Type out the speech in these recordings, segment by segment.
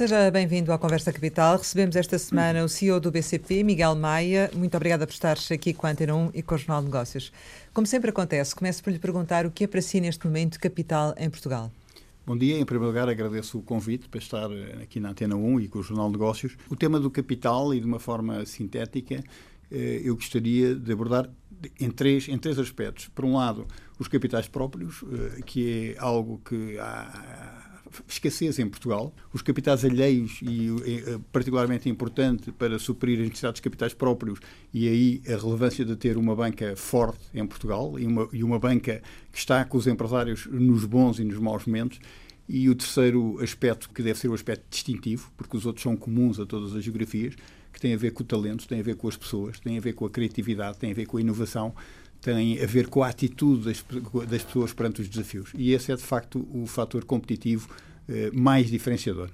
Seja bem-vindo à Conversa Capital. Recebemos esta semana o CEO do BCP, Miguel Maia. Muito obrigada por estares aqui com a Antena 1 e com o Jornal de Negócios. Como sempre acontece, começo por lhe perguntar o que é para si neste momento capital em Portugal. Bom dia. Em primeiro lugar, agradeço o convite para estar eh, aqui na Antena 1 e com o Jornal de Negócios. O tema do capital e de uma forma sintética, eh, eu gostaria de abordar em três, em três aspectos. Por um lado, os capitais próprios, eh, que é algo que há escassez em Portugal. Os capitais alheios, e é particularmente importante para suprir as necessidades de capitais próprios, e aí a relevância de ter uma banca forte em Portugal e uma, e uma banca que está com os empresários nos bons e nos maus momentos. E o terceiro aspecto, que deve ser o aspecto distintivo, porque os outros são comuns a todas as geografias, que tem a ver com o talento, tem a ver com as pessoas, tem a ver com a criatividade, tem a ver com a inovação, tem a ver com a atitude das, das pessoas perante os desafios. E esse é, de facto, o fator competitivo eh, mais diferenciador.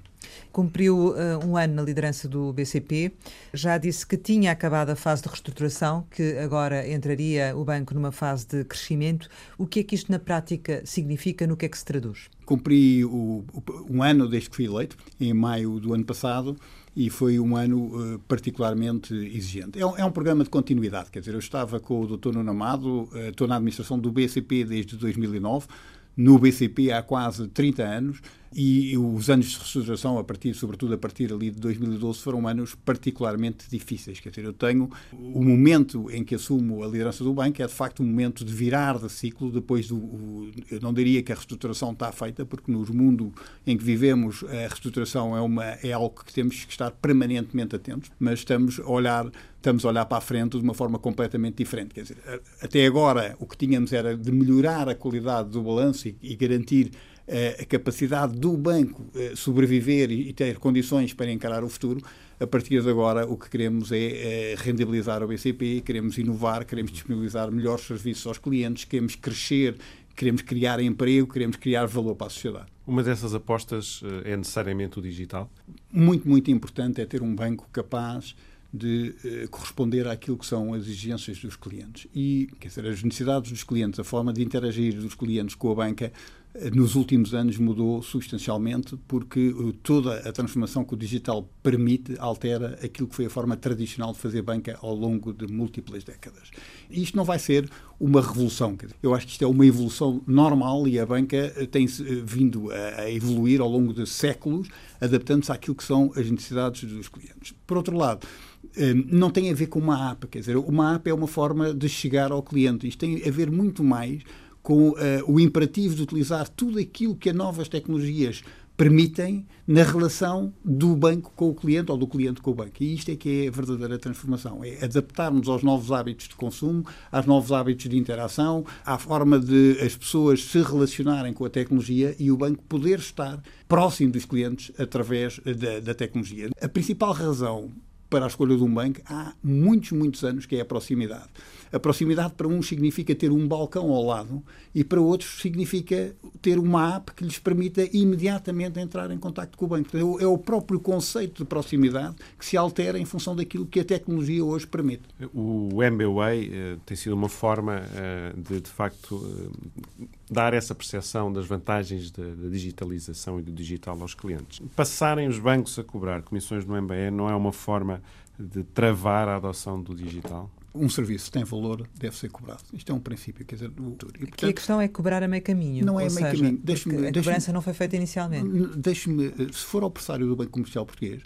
Cumpriu uh, um ano na liderança do BCP, já disse que tinha acabado a fase de reestruturação, que agora entraria o banco numa fase de crescimento. O que é que isto na prática significa, no que é que se traduz? Cumpri o, um ano desde que fui eleito, em maio do ano passado, e foi um ano uh, particularmente exigente. É um, é um, programa de continuidade, quer dizer, eu estava com o Dr. Nuno Amado, uh, estou na administração do BCP desde 2009, no BCP há quase 30 anos e os anos de reestruturação, a partir, sobretudo a partir ali de 2012, foram anos particularmente difíceis. Quer dizer, eu tenho o momento em que assumo a liderança do banco é de facto um momento de virar de ciclo depois do. Eu não diria que a reestruturação está feita, porque no mundo em que vivemos a reestruturação é, uma, é algo que temos que estar permanentemente atentos, mas estamos a olhar estamos a olhar para a frente de uma forma completamente diferente. Quer dizer, até agora o que tínhamos era de melhorar a qualidade do balanço e, e garantir a capacidade do banco eh, sobreviver e ter condições para encarar o futuro, a partir de agora o que queremos é, é rendibilizar o BCP, queremos inovar, queremos disponibilizar melhores serviços aos clientes, queremos crescer, queremos criar emprego, queremos criar valor para a sociedade. Uma dessas apostas eh, é necessariamente o digital? Muito, muito importante é ter um banco capaz de eh, corresponder àquilo que são as exigências dos clientes. E, quer dizer, as necessidades dos clientes, a forma de interagir dos clientes com a banca nos últimos anos mudou substancialmente porque uh, toda a transformação que o digital permite altera aquilo que foi a forma tradicional de fazer banca ao longo de múltiplas décadas. Isto não vai ser uma revolução. Eu acho que isto é uma evolução normal e a banca uh, tem uh, vindo a evoluir ao longo de séculos, adaptando-se àquilo que são as necessidades dos clientes. Por outro lado, não tem a ver com uma app, quer dizer, uma app é uma forma de chegar ao cliente. Isto tem a ver muito mais com uh, o imperativo de utilizar tudo aquilo que as novas tecnologias permitem na relação do banco com o cliente ou do cliente com o banco. E isto é que é a verdadeira transformação. É adaptarmos aos novos hábitos de consumo, aos novos hábitos de interação, à forma de as pessoas se relacionarem com a tecnologia e o banco poder estar próximo dos clientes através da, da tecnologia. A principal razão para a escolha de um banco há muitos, muitos anos, que é a proximidade. A proximidade para uns significa ter um balcão ao lado e para outros significa ter uma app que lhes permita imediatamente entrar em contato com o banco. É o próprio conceito de proximidade que se altera em função daquilo que a tecnologia hoje permite. O MBWay eh, tem sido uma forma eh, de, de facto, eh, dar essa percepção das vantagens da, digitalização e do digital aos clientes. Passarem os bancos a cobrar comissões no MBE não é uma forma de travar a adoção do digital? Um serviço tem valor, deve ser cobrado. Isto é um princípio. Quer dizer, o, e, portanto, a questão é cobrar a meio caminho. Não é a meio caminho. a cobrança não foi feita inicialmente. Deixe-me, se for ao pressário do Banco Comercial Português,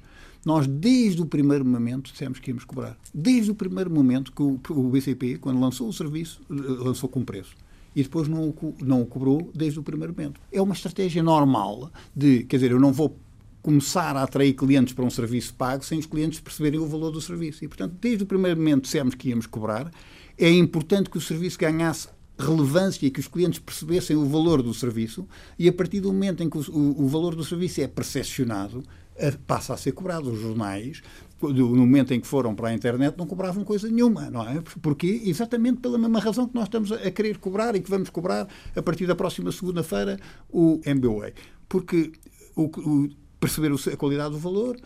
nós, desde o primeiro momento, dissemos que íamos cobrar. Desde o primeiro momento que o, o BCP, quando lançou o serviço, eh, lançou com preço e depois não o, não o cobrou desde o primeiro momento. É uma estratégia normal de, quer dizer, eu não vou começar a atrair clientes para um serviço pago sem os clientes perceberem o valor do serviço. E, portanto, desde o primeiro momento dissemos que íamos cobrar. É importante que o serviço ganhasse relevância e que os clientes percebessem o valor do serviço e a partir do momento em que o, o, o valor do serviço é percepcionado, passa a ser cobrado. Os jornais, no momento em que foram para a internet, não cobravam coisa nenhuma, não é? Porque exatamente pela mesma razão que nós estamos a querer cobrar e que vamos cobrar a partir da próxima segunda-feira o MBWay. Porque o, o, perceber a qualidade do valor,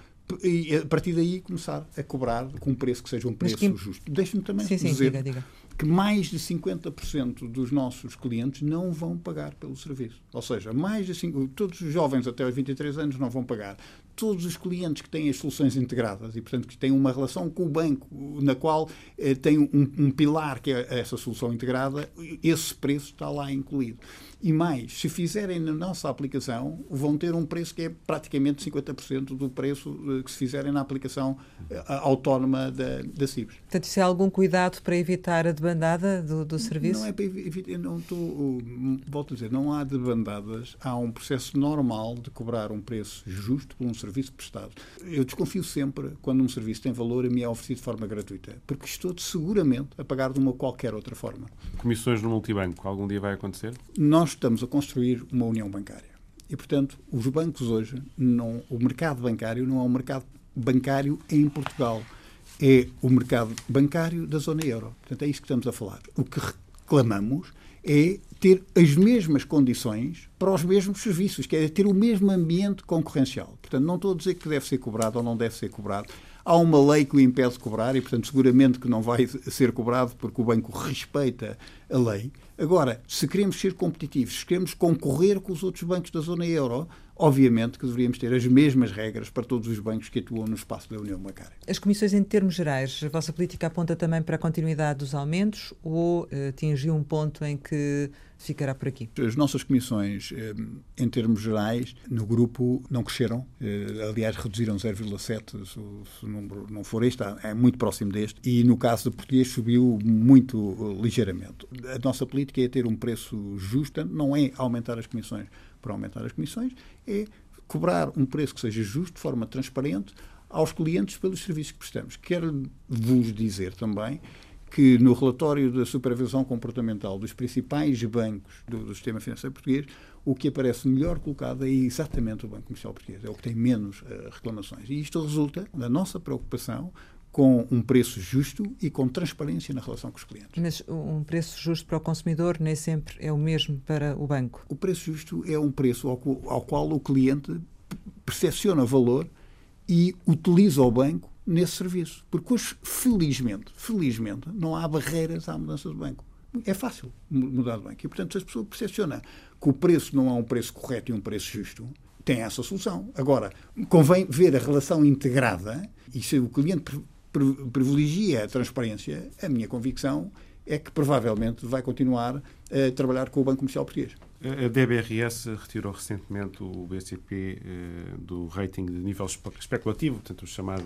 e a partir daí começar a cobrar com um preço que seja um preço que... justo. Deixe-me também sim, sim, dizer diga, diga. que mais de 50% dos nossos clientes não vão pagar pelo serviço. Ou seja, mais de cinco, todos os jovens até aos 23 anos não vão pagar. todos os clientes que têm as soluções integradas e, portanto, que têm uma relação com o banco na qual eh, tem um, um, pilar que é essa solução integrada, esse preço está lá incluído. E mais, se fizerem na nossa aplicação, vão ter um preço que é praticamente 50% do preço eh, que se fizerem na aplicação eh, autónoma da, da CIBS. Portanto, isso é algum cuidado para evitar a debandada do, do serviço? Não é para evitar, não estou, volto a dizer, não há debandadas, há um processo normal de cobrar um preço justo por um serviço prestado. Eu desconfio sempre quando um serviço tem valor e me é oferecido de forma gratuita, porque estou seguramente a pagar de uma qualquer outra forma. Comissões no multibanco, algum dia vai acontecer? Nós estamos a construir uma união bancária. E, portanto, os bancos hoje, não, o mercado bancário não é um mercado bancário em Portugal. É o mercado bancário da zona euro. Portanto, é isso que estamos a falar. O que reclamamos é ter as mesmas condições para os mesmos serviços, que é ter o mesmo ambiente concorrencial. Portanto, não estou a dizer que deve ser cobrado ou não deve ser cobrado. Há uma lei que o impede de cobrar e, portanto, seguramente que não vai ser cobrado porque o banco respeita a lei. Agora, se queremos ser competitivos, se queremos concorrer com os outros bancos da zona euro, obviamente que deveríamos ter as mesmas regras para todos os bancos que atuam no espaço da União Bancária. As comissões, em termos gerais, a vossa política aponta também para a continuidade dos aumentos ou uh, atingiu um ponto em que ficará por aqui? As nossas comissões, eh, em termos gerais, no grupo não cresceram. Eh, aliás, reduziram 0,7, se o número não for este, é muito próximo deste. E no caso do português subiu muito eh, ligeiramente. A nossa política é ter um preço justo, não é aumentar as comissões por aumentar as comissões, é cobrar um preço que seja justo, de forma transparente, aos clientes pelos serviços que prestamos. Quero vos dizer também que no relatório da supervisão comportamental dos principais bancos do, do, sistema financeiro português, o que aparece melhor colocado é exatamente o Banco Comercial Português, é o que tem menos uh, reclamações. E isto resulta da nossa preocupação com um preço justo e com transparência na relação com os clientes. Mas um preço justo para o consumidor nem sempre é o mesmo para o banco? O preço justo é um preço ao, ao qual o cliente percepciona valor e utiliza o banco nesse serviço. Porque hoje, felizmente, felizmente, não há barreiras à mudança do banco. É fácil mudar de banco. E, portanto, se as pessoas percepcionam que o preço não é um preço correto e um preço justo, tem essa solução. Agora, convém ver a relação integrada e se o cliente privilegia a transparência, a minha convicção é que provavelmente vai continuar a trabalhar com o Banco Comercial Português. A DBRS retirou recentemente o BCP eh, do rating de nível especulativo, portanto, o chamado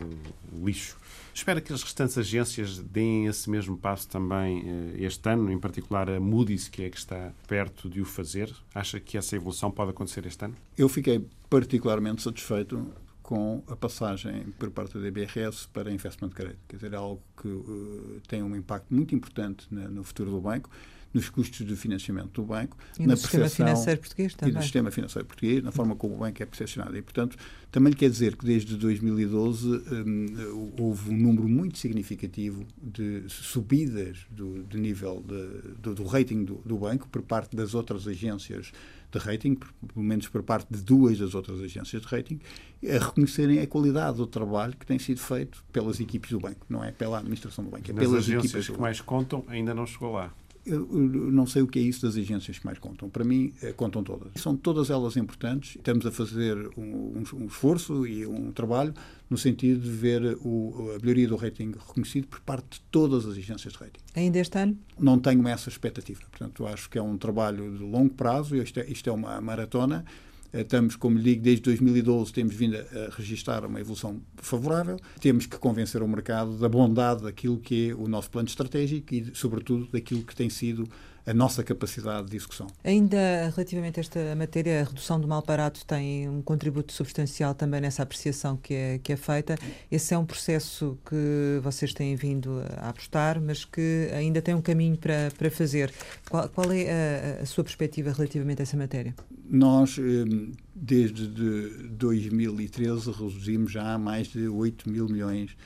lixo. Espera que as restantes agências deem esse mesmo passo também eh, este ano, em particular a Moody's, que é que está perto de o fazer. Acha que essa evolução pode acontecer este ano? Eu fiquei particularmente satisfeito com a passagem por parte da DBRS para investment grade. Quer dizer, é algo que uh, tem um impacto muito importante na, no futuro do banco nos custos de financiamento do banco, e na no sistema financeiro português também. E no sistema financeiro português, na forma como o banco é percepcionado. E, portanto, também quer dizer que desde 2012 um, houve um número muito significativo de subidas do, de nível de, do, do, rating do, do banco por parte das outras agências de rating, pelo menos por parte de duas das outras agências de rating, a reconhecerem a qualidade do trabalho que tem sido feito pelas equipes do banco, não é pela administração do banco, é Nas pelas agências equipes que mais contam, ainda não chegou lá eu não sei o que é isso das agências que mais contam. Para mim, eh, contam todas. São todas elas importantes. Estamos a fazer um, um esforço e um trabalho no sentido de ver o, a melhoria do rating reconhecido por parte de todas as agências de rating. Ainda este ano? Não tenho essa expectativa. Portanto, acho que é um trabalho de longo prazo. Isto é, isto é uma maratona estamos, como lhe digo, desde 2012 temos vindo a registrar uma evolução favorável. Temos que convencer o mercado da bondade daquilo que é o nosso plano estratégico e, sobretudo, daquilo que tem sido a nossa capacidade de execução. Ainda relativamente a esta matéria, a redução do mal parado tem um contributo substancial também nessa apreciação que é, que é feita. Esse é um processo que vocês têm vindo a apostar, mas que ainda tem um caminho para, para fazer. Qual, qual é a, a sua perspectiva relativamente a essa matéria? Nós, hum, desde 2013, reduzimos já mais de 8 mil milhões de,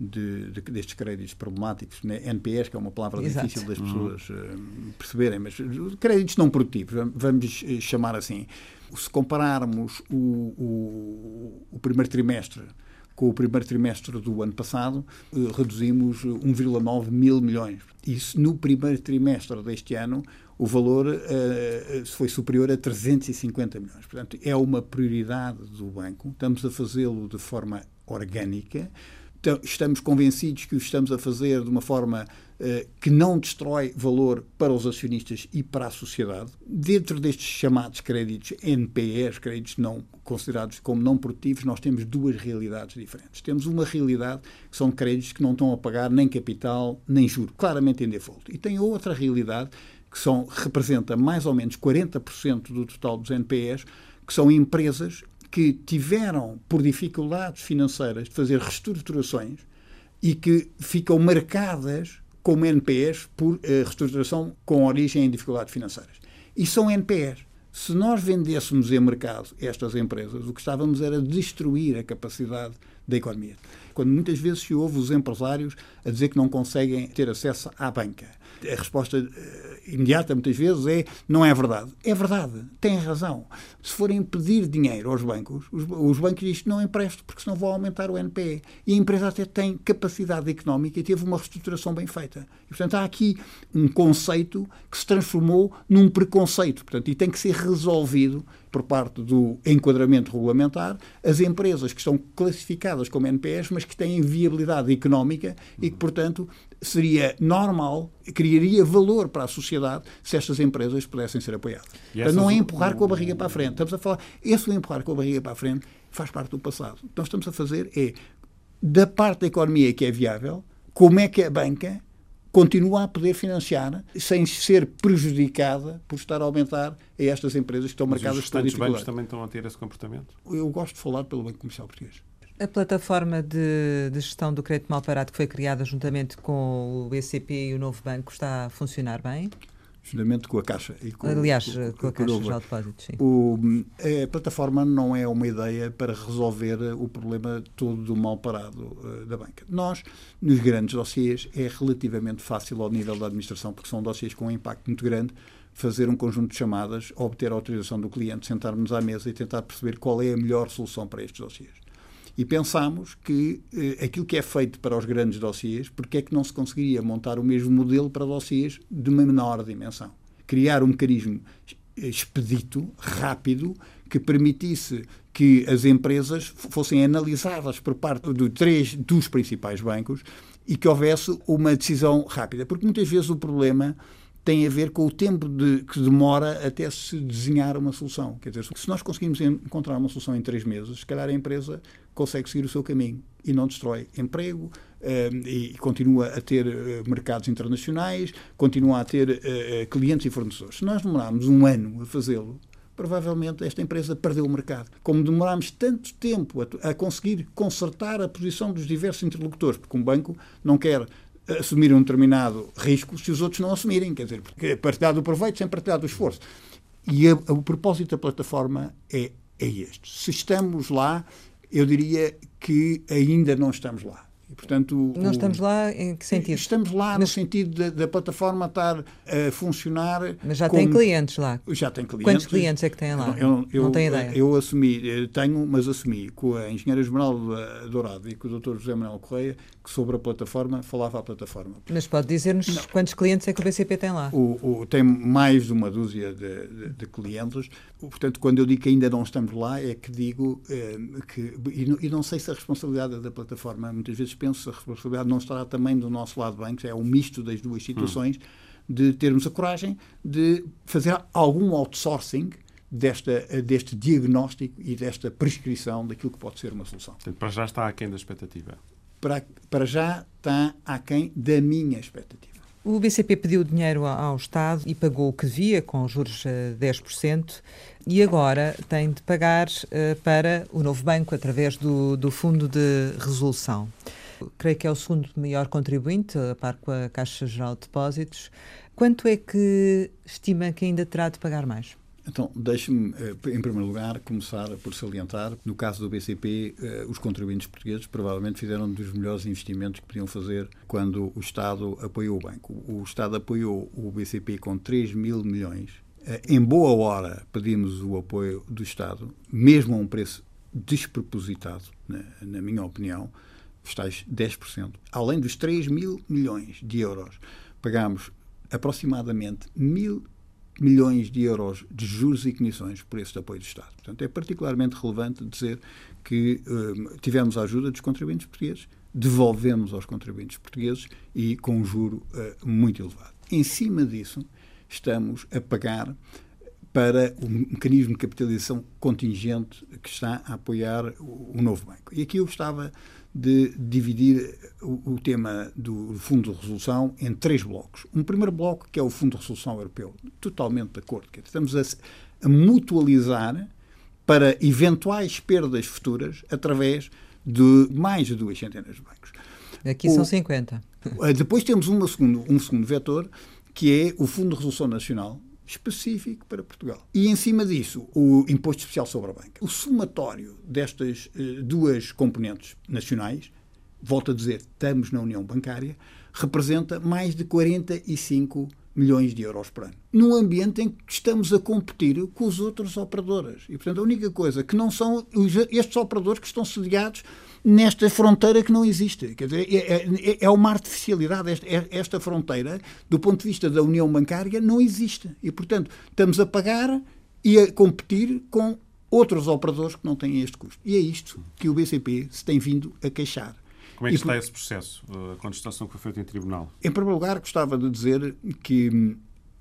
de, destes créditos problemáticos, né? NPS, que é uma palavra Exato. difícil das pessoas uh, perceberem, mas créditos não produtivos, vamos eh, chamar assim. Se compararmos o, o, o primeiro trimestre com o primeiro trimestre do ano passado, eh, reduzimos 1,9 mil milhões. Isso no primeiro trimestre deste ano, o valor uh, foi superior a 350 milhões. Portanto, é uma prioridade do banco. Estamos a fazê-lo de forma orgânica. Então, estamos convencidos que o estamos a fazer de uma forma uh, que não destrói valor para os acionistas e para a sociedade. Dentro destes chamados créditos NPEs, créditos não considerados como não produtivos, nós temos duas realidades diferentes. Temos uma realidade que são créditos que não estão a pagar nem capital nem juro, claramente em default. E tem outra realidade que são, representa mais ou menos 40% do total dos NPEs, que são empresas que tiveram, por dificuldades financeiras, de fazer reestruturações e que ficam marcadas como NPEs por uh, reestruturação com origem em dificuldades financeiras. E são NPEs. Se nós vendêssemos em mercado estas empresas, o que estávamos era destruir a capacidade da economia. Quando muitas vezes se ouve os empresários a dizer que não conseguem ter acesso à banca a resposta uh, imediata, muitas vezes, é não é verdade. É verdade, tem razão. Se forem pedir dinheiro aos bancos, os, os bancos dizem não empresto, porque senão vão aumentar o NPE. E a empresa até tem capacidade económica e teve uma reestruturação bem feita. E, portanto, há aqui um conceito que se transformou num preconceito. Portanto, e tem que ser resolvido por parte do enquadramento regulamentar as empresas que estão classificadas como NPS, mas que têm viabilidade económica e que, portanto, seria normal, criaria valor para a sociedade se estas empresas pudessem ser apoiadas. Então, não é empurrar com a barriga para a frente. Estamos a falar, esse empurrar com a barriga para a frente faz parte do passado. O que nós estamos a fazer é, da parte da economia que é viável, como é que a banca continua a poder financiar sem ser prejudicada por estar a aumentar a estas empresas que estão Mas marcadas por dificuldades. Os bancos também estão a ter esse comportamento? Eu gosto de falar pelo Banco Comercial Português. A plataforma de, de, gestão do crédito mal parado que foi criada juntamente com o BCP e o Novo Banco está a funcionar bem? Juntamente com a Caixa. E com, Aliás, com, com a Caixa de Depósitos, sim. O, a plataforma não é uma ideia para resolver o problema todo do mal parado uh, da banca. Nós, nos grandes dossiês, é relativamente fácil ao nível da administração, porque são dossiês com um impacto muito grande, fazer um conjunto de chamadas, obter a autorização do cliente, sentarmos à mesa e tentar perceber qual é a melhor solução para estes dossiês. E pensámos que eh, aquilo que é feito para os grandes dossiês, porque é que não se conseguiria montar o mesmo modelo para dossiês de uma menor dimensão? Criar um mecanismo expedito, rápido, que permitisse que as empresas fossem analisadas por parte de três dos principais bancos e que houvesse uma decisão rápida. Porque muitas vezes o problema tem a ver com o tempo de, que demora até se desenhar uma solução. Quer dizer, se nós conseguimos encontrar uma solução em três meses, se calhar a empresa consegue seguir o seu caminho e não destrói emprego uh, e continua a ter uh, mercados internacionais, continua a ter uh, clientes e fornecedores. Se nós demorarmos um ano a fazê-lo, provavelmente esta empresa perdeu o mercado. Como demorámos tanto tempo a, a conseguir consertar a posição dos diversos interlocutores, porque um banco não quer assumir um determinado risco se os outros não assumirem, quer dizer, porque partilhar do proveito sem partilhar do esforço. E a, a, o propósito da plataforma é, é este. Se estamos lá, eu diria que ainda não estamos lá. E, portanto, não o, estamos lá em que sentido? Estamos lá mas, no sentido da, plataforma estar a funcionar. Mas já como, tem clientes lá? Já tem clientes. Quantos clientes é que têm lá? Eu, eu, não tenho ideia. Eu assumi, tenho, mas assumi com a engenheira Esmeralda Dourado e com o Dr. José Manuel Correia sobre a plataforma falava a plataforma. Mas pode dizer-nos quantos clientes é que o BCP tem lá? O, o, tem mais de uma dúzia de, de, de, clientes. Portanto, quando eu digo que ainda não estamos lá, é que digo eh, que. E, e não sei se a responsabilidade é da plataforma muitas vezes penso a responsabilidade não estará também do nosso lado bancos, é um misto das duas situações, hum. de termos a coragem de fazer algum outsourcing desta, deste diagnóstico e desta prescrição daquilo que pode ser uma solução. Portanto, para já está aquém da expectativa? Para, para já está aquém da minha expectativa. O BCP pediu dinheiro ao Estado e pagou o que devia, com juros a 10%, e agora tem de pagar uh, para o novo banco através do, do Fundo de Resolução creio que é o segundo maior contribuinte, a par com a Caixa Geral de Depósitos. Quanto é que estima que ainda terá de pagar mais? Então, deixe-me, eh, em primeiro lugar, começar por salientar, no caso do BCP, eh, os contribuintes portugueses provavelmente fizeram dos melhores investimentos que podiam fazer quando o Estado apoiou o banco. O Estado apoiou o BCP com 3 mil milhões. Eh, em boa hora pedimos o apoio do Estado, mesmo a um preço despropositado, na, na minha opinião, os tais 10%. Além dos 3 mil milhões de euros, pagámos aproximadamente mil milhões de euros de juros e comissões por esse apoio do Estado. Portanto, é particularmente relevante dizer que um, tivemos a ajuda dos contribuintes portugueses, devolvemos aos contribuintes portugueses e com um juro uh, muito elevado. Em cima disso, estamos a pagar para o mecanismo de capitalização contingente que está a apoiar o, o novo banco. E aqui eu gostava de dividir o, o, tema do Fundo de Resolução em três blocos. Um primeiro bloco, que é o Fundo de Resolução Europeu, totalmente de acordo. Estamos a, a mutualizar para eventuais perdas futuras através de mais de duas centenas de bancos. Aqui o, são 50. Depois temos uma segundo, um segundo vetor, que é o Fundo de Resolução Nacional, específico para Portugal. E, em cima disso, o Imposto Especial sobre a Banca. O somatório destas eh, duas componentes nacionais, volto a dizer, estamos na União Bancária, representa mais de 45 milhões de euros por ano. Num ambiente em que estamos a competir com os outros operadores. E, portanto, a única coisa que não são estes operadores que estão sediados nesta fronteira que não existe. Quer dizer, é, é, é uma artificialidade. Esta, é, esta fronteira, do ponto de vista da União Bancária, não existe. E, portanto, estamos a pagar e a competir com outros operadores que não têm este custo. E é isto que o BCP se tem vindo a queixar. Como é que está esse processo, a contestação que foi feita em tribunal? Em primeiro lugar, gostava de dizer que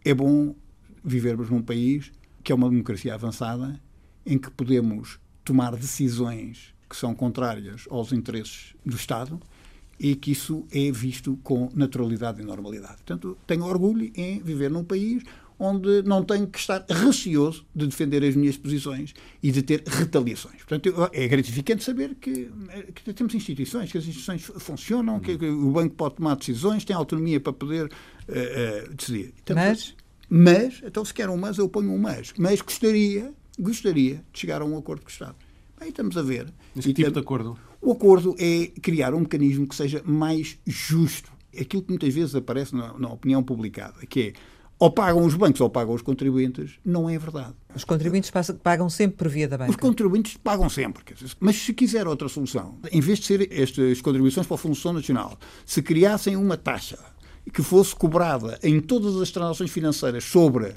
é bom vivermos num país que é uma democracia avançada, em que podemos tomar decisões que são contrárias aos interesses do Estado e que isso é visto com naturalidade e normalidade. Portanto, tenho orgulho em viver num país onde não tenho que estar receoso de defender as minhas posições e de ter retaliações. Portanto, é gratificante saber que, que temos instituições, que as instituições funcionam, que, que, o banco pode tomar decisões, tem autonomia para poder uh, uh, decidir. mas? Mas, então se quer um mas, eu ponho um mas. Mas gostaria, gostaria de chegar a um acordo com o Estado. Bem, estamos a ver. Mas que tipo de acordo? O acordo é criar um mecanismo que seja mais justo. Aquilo que muitas vezes aparece na, na opinião publicada, que é ou pagam os bancos ou pagam os contribuintes, não é verdade. Os contribuintes pagam sempre por via da banca? Os contribuintes pagam sempre. Mas se quiser outra solução, em vez de ser estas contribuições para a Fundação Nacional, se criassem uma taxa que fosse cobrada em todas as transações financeiras sobre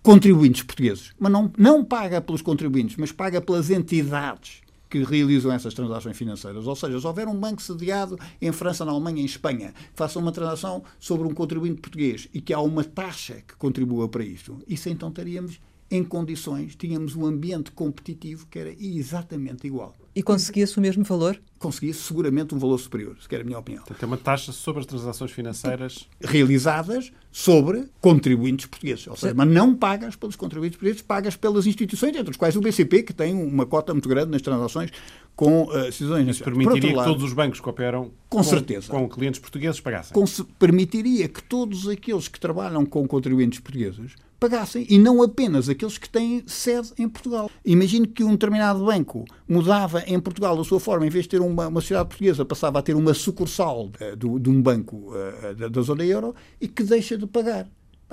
contribuintes portugueses, mas não, não paga pelos contribuintes, mas paga pelas entidades que realizam essas transações financeiras. Ou seja, se houver um banco sediado em França, na Alemanha, em Espanha, que faça uma transação sobre um contribuinte português e que há uma taxa que contribua para isto, isso então estaríamos em condições, tínhamos um ambiente competitivo que era exatamente igual. E conseguia-se o mesmo valor? Conseguia-se seguramente um valor superior, se quer a minha opinião. Portanto, é uma taxa sobre as transações financeiras realizadas sobre contribuintes portugueses. Ou seja, mas não pagas pelos contribuintes portugueses, pagas pelas instituições, entre as quais o BCP, que tem uma cota muito grande nas transações com uh, decisões Isso permitiria que lado, todos os bancos que operam com, com, certeza. com clientes portugueses pagassem. Com, permitiria que todos aqueles que trabalham com contribuintes portugueses pagassem e não apenas aqueles que têm sede em Portugal. Imagine que um determinado banco mudava em Portugal a sua forma, em vez de ter uma, uma sociedade portuguesa, passava a ter uma sucursal uh, do, de um banco uh, da, da zona euro e que deixa de pagar.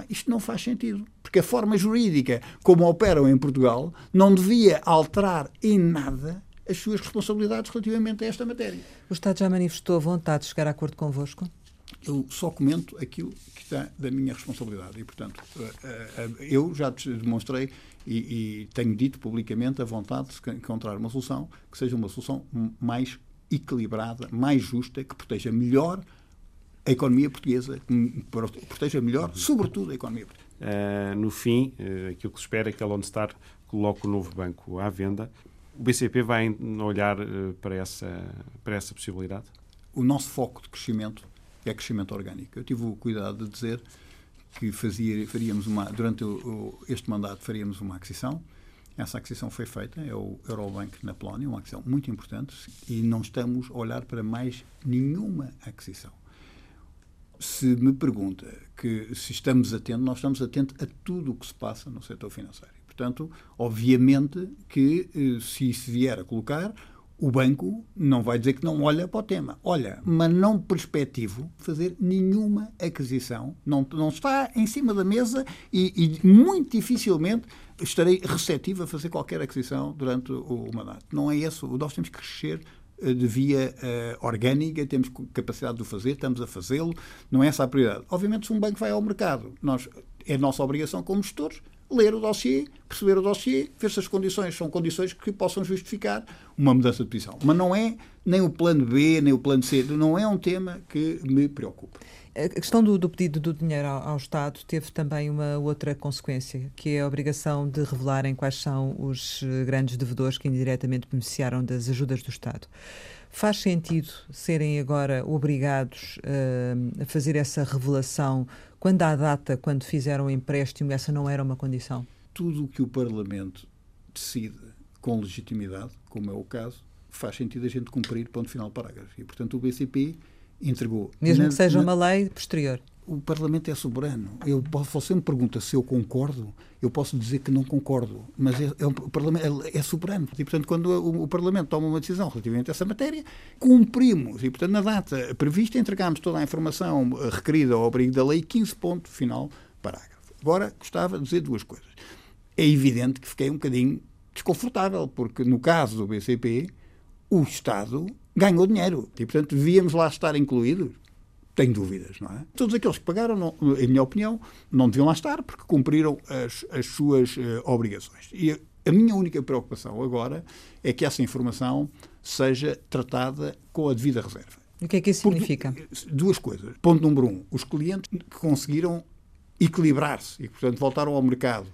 Isto não faz sentido, porque a forma jurídica como operam em Portugal não devia alterar em nada as suas responsabilidades relativamente a esta matéria. O Estado já manifestou a vontade de chegar a acordo convosco? Eu só comento aquilo que está da minha responsabilidade e, portanto, eh, eh, eu já demonstrei e, e tenho dito publicamente a vontade de encontrar uma solução que seja uma solução mais equilibrada, mais justa, que proteja melhor a economia portuguesa, que proteja melhor, sobretudo, a economia portuguesa. Uh, no fim, uh, aquilo que se espera é que a Lone Star coloque o novo banco à venda. O BCP vai olhar uh, para, essa, para essa possibilidade? O nosso foco de crescimento é crescimento orgânico. Eu tive o cuidado de dizer que fazia, faríamos uma, durante o, este mandato faríamos uma aquisição. Essa aquisição foi feita, é o Eurobank na Polónia, uma aquisição muito importante, e não estamos a olhar para mais nenhuma aquisição. Se me pergunta que se estamos atentos, nós estamos atentos a tudo o que se passa no setor financeiro. Portanto, obviamente que eh, se isso vier a colocar, O banco não vai dizer que não olha para o tema. Olha, mas não perspectivo fazer nenhuma aquisição. Não, não está em cima da mesa e, e muito dificilmente estarei receptivo a fazer qualquer aquisição durante o, o mandato. Não é isso. Nós temos que crescer eh, de via uh, orgânica, temos capacidade de o fazer, estamos a fazê-lo, não é essa a prioridade. Obviamente, se um banco vai ao mercado, nós, é nossa obrigação como gestores ler o dossiê, perceber o dossiê, ver se as condições são condições que possam justificar uma mudança de posição. Mas não é nem o plano B, nem o plano C, não é um tema que me preocupa. A questão do, do pedido do dinheiro ao, ao, Estado teve também uma outra consequência, que é a obrigação de revelarem quais são os eh, grandes devedores que indiretamente beneficiaram das ajudas do Estado. Faz sentido serem agora obrigados uh, a fazer essa revelação quando à data, quando fizeram o empréstimo, essa não era uma condição? Tudo o que o Parlamento decide com legitimidade, como é o caso, faz sentido a gente cumprir ponto final parágrafo. E, portanto, o BCP entregou... Mesmo na, que seja na, uma lei posterior o Parlamento é soberano. Eu, você me pergunta se eu concordo, eu posso dizer que não concordo, mas é, é, o Parlamento é, é, soberano. E, portanto, quando o, o, Parlamento toma uma decisão relativamente a essa matéria, cumprimos. E, portanto, na data prevista, entregamos toda a informação eh, requerida ao abrigo da lei, 15 ponto final, parágrafo. Agora, gostava de dizer duas coisas. É evidente que fiquei um bocadinho desconfortável, porque no caso do BCP, o Estado ganhou dinheiro. E, portanto, devíamos lá estar incluídos tenho dúvidas, não é? Todos aqueles que pagaram, não, em minha opinião, não deviam lá estar porque cumpriram as, as suas uh, obrigações. E a, a minha única preocupação agora é que essa informação seja tratada com a devida reserva. O que é que isso Por significa? Duas coisas. Ponto número um: os clientes que conseguiram equilibrar-se e, portanto, voltaram ao mercado.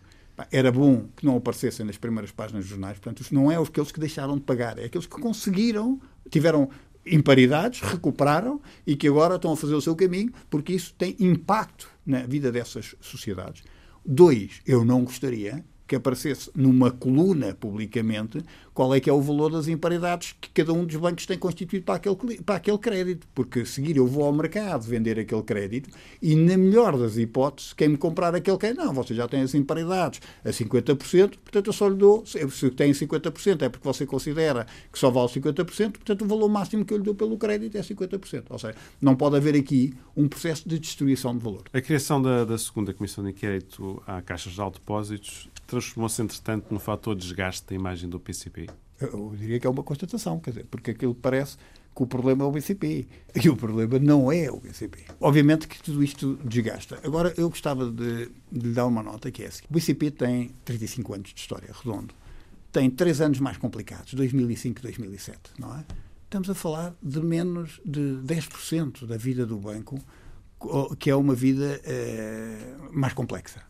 Era bom que não aparecessem nas primeiras páginas dos jornais. Portanto, não é aqueles que deixaram de pagar, é aqueles que conseguiram, tiveram imparidades, recuperaram e que agora estão a fazer o seu caminho, porque isso tem impacto na vida dessas sociedades. Dois, eu não gostaria que aparecesse numa coluna publicamente qual é que é o valor das imparidades que cada um dos bancos tem constituído para aquele, para aquele crédito. Porque a seguir eu vou ao mercado vender aquele crédito e, na melhor das hipóteses, quem me comprar aquele crédito, não, você já tem as imparidades a 50%, portanto eu só lhe dou, se tem 50% é porque você considera que só vale 50%, portanto o valor máximo que eu lhe dou pelo crédito é 50%. Ou seja, não pode haver aqui um processo de destruição de valor. A criação da, da segunda Comissão de Inquérito à Caixa de Depósitos transformou-se, entretanto, no fator de desgaste da imagem do PCP? Eu diria que é uma constatação, quer dizer, porque aquilo parece que o problema é o BCP. E o problema não é o BCP. Obviamente que tudo isto desgasta. Agora, eu gostava de, de lhe dar uma nota que é assim. O BCP tem 35 anos de história, redondo. Tem três anos mais complicados, 2005 e 2007, não é? Estamos a falar de menos de 10% da vida do banco que é uma vida uh, mais complexa.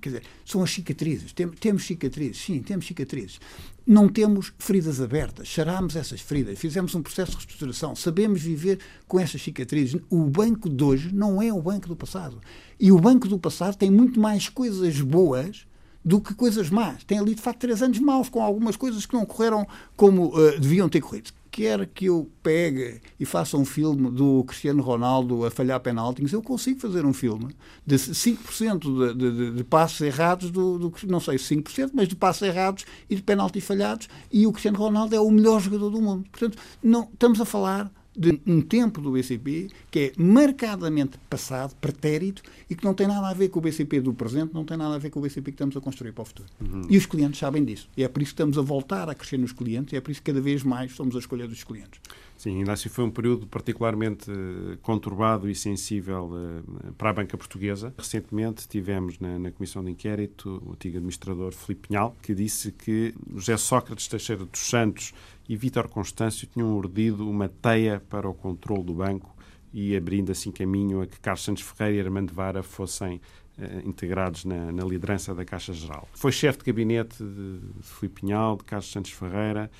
Quer dizer, são as cicatrizes. Tem, temos cicatrizes, sim, temos cicatrizes. Não temos feridas abertas. Charámos essas feridas, fizemos um processo de reestruturação, sabemos viver com essas cicatrizes. O banco de hoje não é o banco do passado. E o banco do passado tem muito mais coisas boas do que coisas más. Tem ali, de facto, três anos maus, com algumas coisas que não correram como uh, deviam ter corrido quer que eu pegue e faça um filme do Cristiano Ronaldo a falhar penaltis, eu consigo fazer um filme de 5% de, de, de passos errados, do, do, não sei se 5%, mas de passos errados e de penaltis falhados, e o Cristiano Ronaldo é o melhor jogador do mundo. Portanto, não, estamos a falar de um tempo do BCP que é marcadamente passado, pretérito, e que não tem nada a ver com o BCP do presente, não tem nada a ver com o BCP que estamos a construir para o futuro. Uhum. E os clientes sabem disso. E é por isso que estamos a voltar a crescer nos clientes, e é por isso que cada vez mais somos a escolha dos clientes. Sim, ainda assim foi um período particularmente eh, conturbado e sensível uh, para a banca portuguesa. Recentemente tivemos na, na, Comissão de Inquérito o antigo administrador Filipe Pinhal, que disse que José Sócrates Teixeira dos Santos e Vítor Constâncio tinham urdido uma teia para o controle do banco e abrindo assim caminho a que Carlos Santos Ferreira e Armando Vara fossem uh, integrados na, na, liderança da Caixa Geral. Foi chefe de gabinete de, de Filipe Pinhal, de Carlos Santos Ferreira,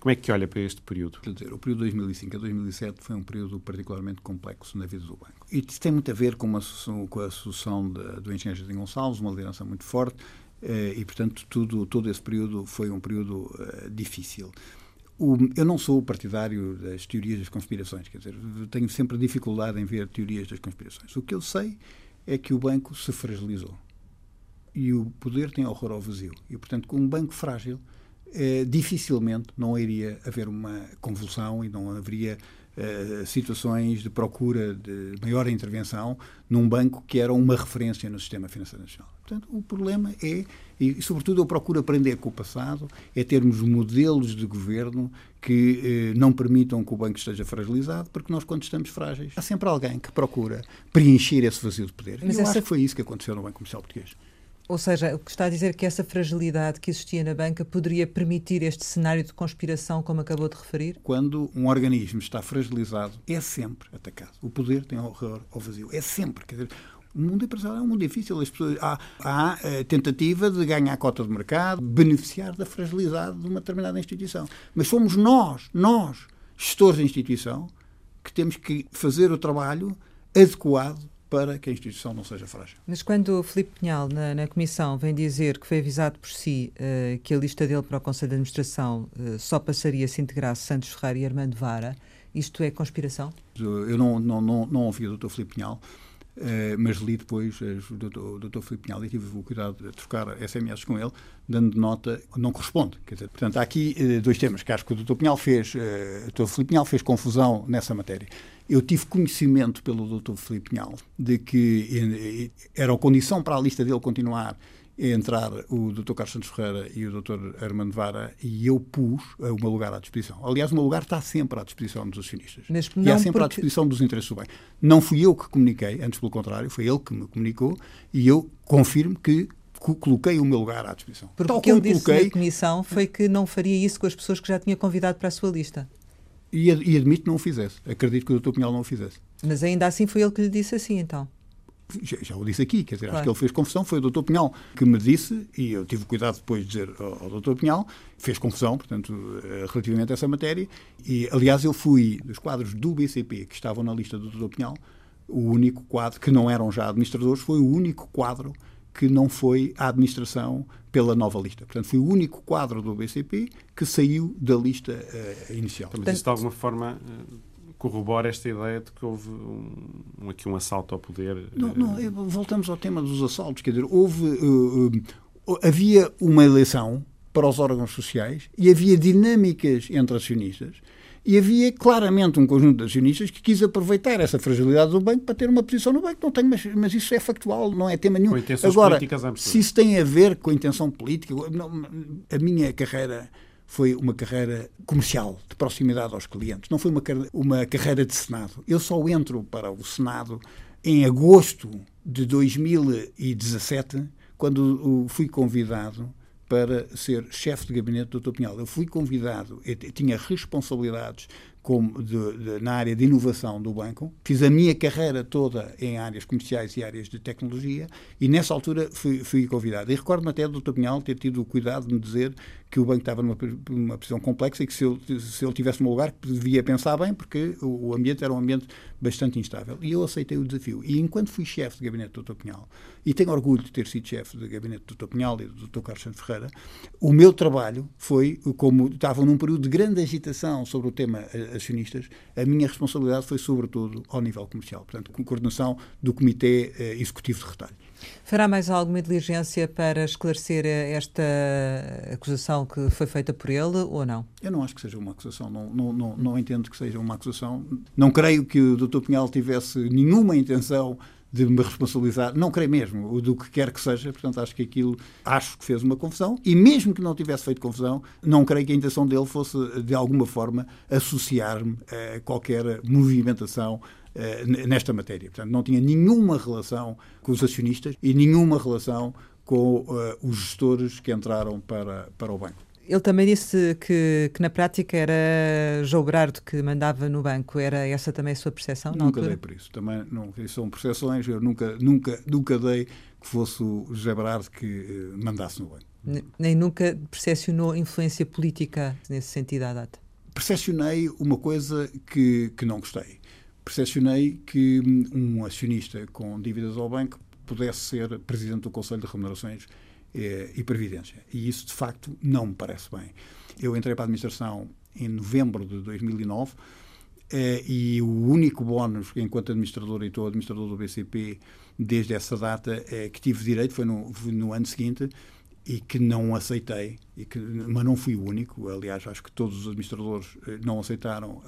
como é que olha para este período? Quer dizer, o período de 2005 a 2007 foi um período particularmente complexo na vida do banco. E isso tem muito a ver com, uma, com a sucessão do engenheiro Jardim Gonçalves, uma liderança muito forte, eh, e, portanto, tudo, todo esse período foi um período uh, difícil. O, eu não sou partidário das teorias das conspirações, quer dizer, tenho sempre dificuldade em ver teorias das conspirações. O que eu sei é que o banco se fragilizou. E o poder tem horror ao vazio. E, portanto, com um banco frágil, eh, dificilmente não iria haver uma convulsão e não haveria eh, situações de procura de maior intervenção num banco que era uma referência no sistema financeiro nacional. Portanto, o problema é, e sobretudo eu procuro aprender com o passado, é termos modelos de governo que eh, não permitam que o banco esteja fragilizado, porque nós, quando estamos frágeis, há sempre alguém que procura preencher esse vazio de poder. Mas e eu essa... acho que foi isso que aconteceu no Banco Comercial Português. Ou seja, o que está a dizer é que essa fragilidade que existia na banca poderia permitir este cenário de conspiração, como acabou de referir? Quando um organismo está fragilizado, é sempre atacado. O poder tem horror ao vazio. É sempre. Quer dizer, o mundo empresarial é um mundo difícil. As pessoas, há, há a eh, tentativa de ganhar cota de mercado, beneficiar da fragilidade de uma determinada instituição. Mas somos nós, nós, gestores da instituição, que temos que fazer o trabalho adequado para que a instituição não seja frágil. Mas quando o Filipe Pinhal, na, na Comissão, vem dizer que foi avisado por si uh, que a lista dele para o Conselho de Administração uh, só passaria se integrasse Santos Ferreira e Armando Vara, isto é conspiração? Eu não, não, não, não ouvi o Dr. Filipe Pinhal, uh, mas li depois o Dr. o Dr. Filipe Pinhal e tive o cuidado de trocar SMS com ele, dando nota, não corresponde. Quer dizer, portanto, há aqui dois temas que acho que o Dr. Pinhal fez, o Dr. Filipe Pinhal fez confusão nessa matéria. Eu tive conhecimento pelo Dr. Filipe Pinhal de que era a condição para a lista dele continuar entrar o Dr. Carlos Santos Ferreira e o Dr. Armando Vara e eu pus o meu lugar à disposição. Aliás, o meu lugar está sempre à disposição dos acionistas. E é sempre porque... à disposição dos interesses do bem. Não fui eu que comuniquei, antes pelo contrário, foi ele que me comunicou e eu confirmo que coloquei o meu lugar à disposição. Porque o que ele disse coloquei... na comissão foi que não faria isso com as pessoas que já tinha convidado para a sua lista e, e admito que não o fizesse. Acredito que o Dr. Pinhal não o fizesse. Mas ainda assim foi ele que lhe disse assim, então? Já, já o disse aqui, quer dizer, claro. acho que ele fez confusão, foi o Dr. Pinhal que me disse, e eu tive cuidado depois de dizer ao, ao Dr. Pinhal, fez confusão, portanto, eh, relativamente a essa matéria, e aliás eu fui dos quadros do BCP que estavam na lista do Dr. Pinhal, o único quadro, que não eram já administradores, foi o único quadro que não foi à administração pela nova lista. Portanto, foi o único quadro do BCP que saiu da lista uh, inicial. Mas isso de alguma forma uh, corrobora esta ideia de que houve um, aqui um assalto ao poder? Não, não, voltamos ao tema dos assaltos. Quer dizer, houve, uh, havia uma eleição para os órgãos sociais e havia dinâmicas entre acionistas e havia claramente um conjunto de acionistas que quis aproveitar essa fragilidade do banco para ter uma posição no banco. Não tenho, mas, mas isso é factual, não é tema nenhum. Agora, se isso tem a ver com a intenção política, não, a minha carreira foi uma carreira comercial, de proximidade aos clientes. Não foi uma, uma carreira de Senado. Eu só entro para o Senado em agosto de 2017, quando fui convidado para ser chefe de gabinete do Dr. Pinhal. Eu fui convidado, eu tinha responsabilidades como de, de, na área de inovação do banco. Fiz a minha carreira toda em áreas comerciais e áreas de tecnologia e nessa altura fui, fui convidado. E recordo-me até do Dr. Pinhal ter tido o cuidado de me dizer que o banco estava numa, numa posição complexa e que se ele, se ele tivesse um lugar devia pensar bem porque o, ambiente era um ambiente bastante instável. E eu aceitei o desafio. E enquanto fui chefe de gabinete do Dr. Pinhal, e tenho orgulho de ter sido chefe de gabinete do Dr. Pinhal e do Dr. Carlos Santos Ferreira, o meu trabalho foi, como estava num período de grande agitação sobre o tema eh, acionistas, a minha responsabilidade foi sobretudo ao nível comercial, portanto, com coordenação do Comitê eh, Executivo de Retalho. Fará mais alguma diligência para esclarecer eh, esta acusação que foi feita por ele ou não? Eu não acho que seja uma acusação, não, não, não, não entendo que seja uma acusação. Não creio que o Dr. Pinhal tivesse nenhuma intenção de me responsabilizar, não creio mesmo, do que quer que seja, portanto acho que aquilo, acho que fez uma confusão, e mesmo que não tivesse feito confusão, não creio que a intenção dele fosse, de alguma forma, associar-me a qualquer movimentação nesta matéria. Portanto, não tinha nenhuma relação com os acionistas e nenhuma relação com uh, os gestores que entraram para, para o banco. Ele também disse que, que na prática era João Berardo que mandava no banco. Era essa também a sua percepção? Nunca dei por isso. Também não, são percepções. Eu nunca, nunca, nunca dei que fosse o José Berardo que uh, mandasse no banco. Nem nunca percepcionou influência política nesse sentido à data? Percepcionei uma coisa que, que não gostei. Percepcionei que um acionista com dívidas ao banco pudesse ser presidente do Conselho de Remunerações eh, e Previdência. E isso, de facto, não me parece bem. Eu entrei para a administração em novembro de 2009 eh, e o único bónus, enquanto administrador, e estou administrador do BCP desde essa data, eh, que tive direito foi no, no ano seguinte, e que não aceitei, e que, mas não fui o único, aliás, acho que todos os administradores eh, não aceitaram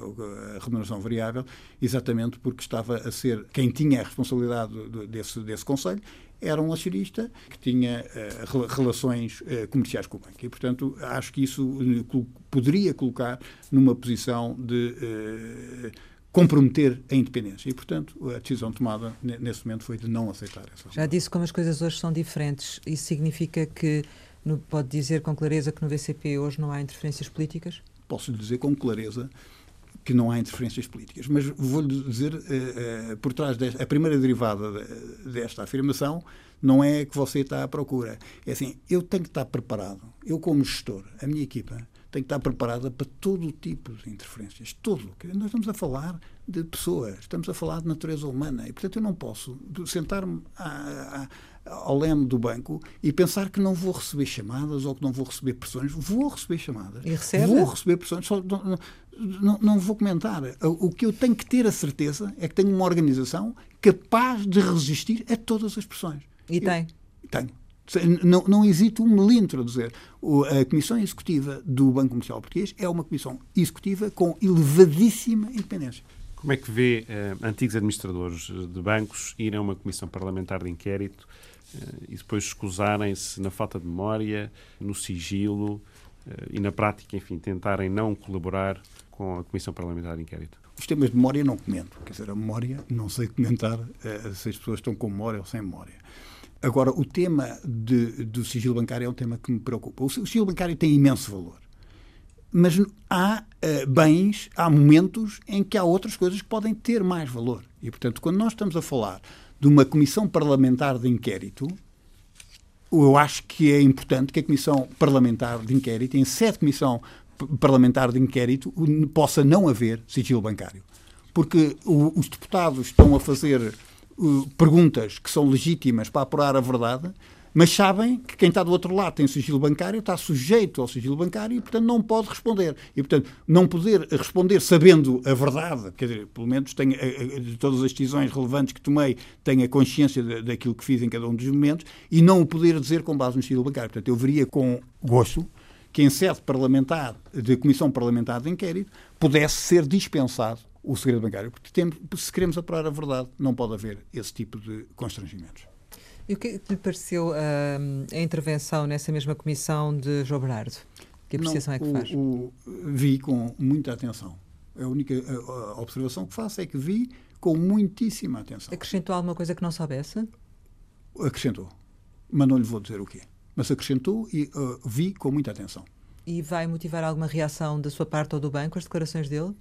a remuneração variável, exatamente porque estava a ser quem tinha a responsabilidade desse, desse Conselho, era um acionista que tinha uh, relações uh, comerciais com o banco. E, portanto, acho que isso uh, poderia colocar numa posição de comprometer a independência. E, portanto, a decisão tomada nesse momento foi de não aceitar essa. Já disse como as coisas hoje são diferentes. Isso significa que no, pode dizer com clareza que no VCP hoje não há interferências políticas? Posso lhe dizer com clareza que não há interferências políticas. Mas vou-lhe dizer, uh, uh, por trás desta, a primeira derivada desta afirmação não é que você está à procura. É assim, eu tenho que estar preparado, eu como gestor, a minha equipa, tem que estar preparada para todo o tipo de interferências. Todo. Nós estamos a falar de pessoas, estamos a falar de natureza humana. E, portanto, eu não posso sentar-me ao leme do banco e pensar que não vou receber chamadas ou que não vou receber pressões. Vou receber chamadas. E recebe? Vou receber pressões. Só, não, não, não, vou comentar. O que eu tenho que ter a certeza é que tenho uma organização capaz de resistir a todas as pressões. E tem? Eu, tenho. Não, não hesito um milímetro a dizer. A Comissão Executiva do Banco Comercial Português é uma comissão executiva com elevadíssima independência. Como é que vê eh, antigos administradores de bancos irem a uma comissão parlamentar de inquérito eh, e depois escusarem-se na falta de memória, no sigilo eh, e na prática, enfim, tentarem não colaborar com a comissão parlamentar de inquérito? Os temas de memória não comento. Quer dizer, a memória, não sei comentar se as pessoas estão com memória ou sem memória. Agora, o tema de, do sigilo bancário é um tema que me preocupa. O sigilo bancário tem imenso valor. Mas há uh, bens, há momentos em que há outras coisas que podem ter mais valor. E, portanto, quando nós estamos a falar de uma comissão parlamentar de inquérito, eu acho que é importante que a comissão parlamentar de inquérito, em sede comissão parlamentar de inquérito, possa não haver sigilo bancário. Porque os deputados estão a fazer uh, perguntas que são legítimas para apurar a verdade, mas sabem que quem está do outro lado tem sigilo bancário, está sujeito ao sigilo bancário e, portanto, não pode responder. E, portanto, não poder responder sabendo a verdade, quer dizer, pelo menos tenho, de todas as decisões relevantes que tomei, tenho a consciência daquilo que fiz em cada um dos momentos e não o poder dizer com base no sigilo bancário. Portanto, eu veria com gosto que em sede parlamentar, de comissão parlamentar de inquérito, pudesse ser dispensado o segredo bancário. Porque temos, se queremos apurar a verdade, não pode haver esse tipo de constrangimentos. E o que lhe pareceu uh, a intervenção nessa mesma comissão de João Bernardo? Que apreciação não, é que faz? O, o, vi com muita atenção. A única a, a observação que faço é que vi com muitíssima atenção. Acrescentou alguma coisa que não soubesse? Acrescentou. Mas não lhe vou dizer o quê mas acrescentou e uh, vi com muita atenção. E vai motivar alguma reação da sua parte ou do banco, as declarações dele?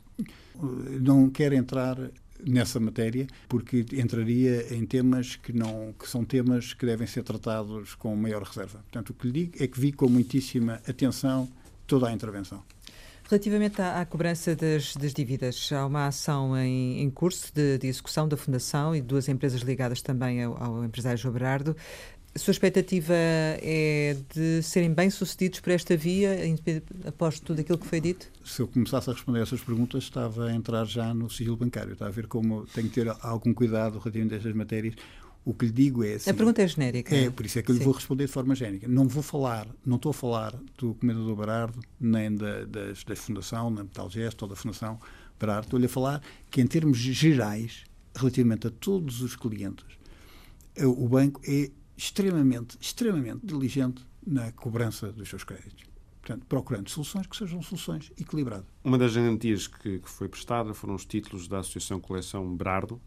Não quero entrar nessa matéria, porque entraria em temas que, não, que são temas que devem ser tratados com maior reserva. Portanto, o que lhe digo é que vi com muitíssima atenção toda a intervenção. Relativamente à, à cobrança das, das, dívidas, há uma ação em, em curso de, de, execução da Fundação e duas empresas ligadas também ao, ao empresário João Berardo. A sua expectativa é de serem bem-sucedidos por esta via, após tudo aquilo que foi dito? Se eu começasse a responder essas perguntas, estava a entrar já no sigilo bancário. Está a ver como tenho que ter algum cuidado relativamente a estas matérias. O que lhe digo é assim, A pergunta é genérica. É, por isso é que eu lhe vou responder de forma genérica. Não vou falar, não estou a falar do Comendador Barardo, nem da, das, da Fundação, nem da Gesto ou da Fundação Barardo. Estou-lhe a falar que, em termos gerais, relativamente a todos os clientes, o banco é extremamente, extremamente diligente na cobrança dos seus créditos. Portanto, procurando soluções que sejam soluções equilibradas. Uma das garantias que, que foi prestada foram os títulos da Associação Coleção Brardo,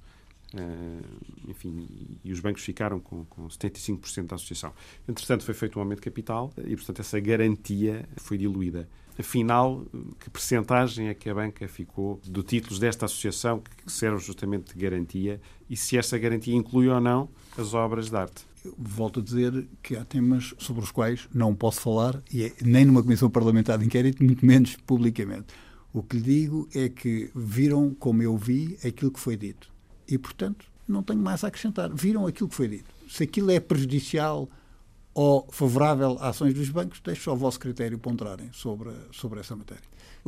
Uh, enfim, e os bancos ficaram com, com 75% da associação. Entretanto, foi feito um aumento de capital e, portanto, essa garantia foi diluída. Afinal, que percentagem é que a banca ficou do títulos desta associação que serve justamente de garantia e se essa garantia inclui ou não as obras de arte? Volto a dizer que há temas sobre os quais não posso falar, e é, nem numa comissão parlamentar de inquérito, muito menos publicamente. O que lhe digo é que viram como eu vi aquilo que foi dito. E, portanto, não tenho mais a acrescentar. Viram aquilo que foi dito. Se aquilo é prejudicial ou favorável a ações dos bancos, deixo ao vosso critério ponderarem sobre, sobre essa matéria.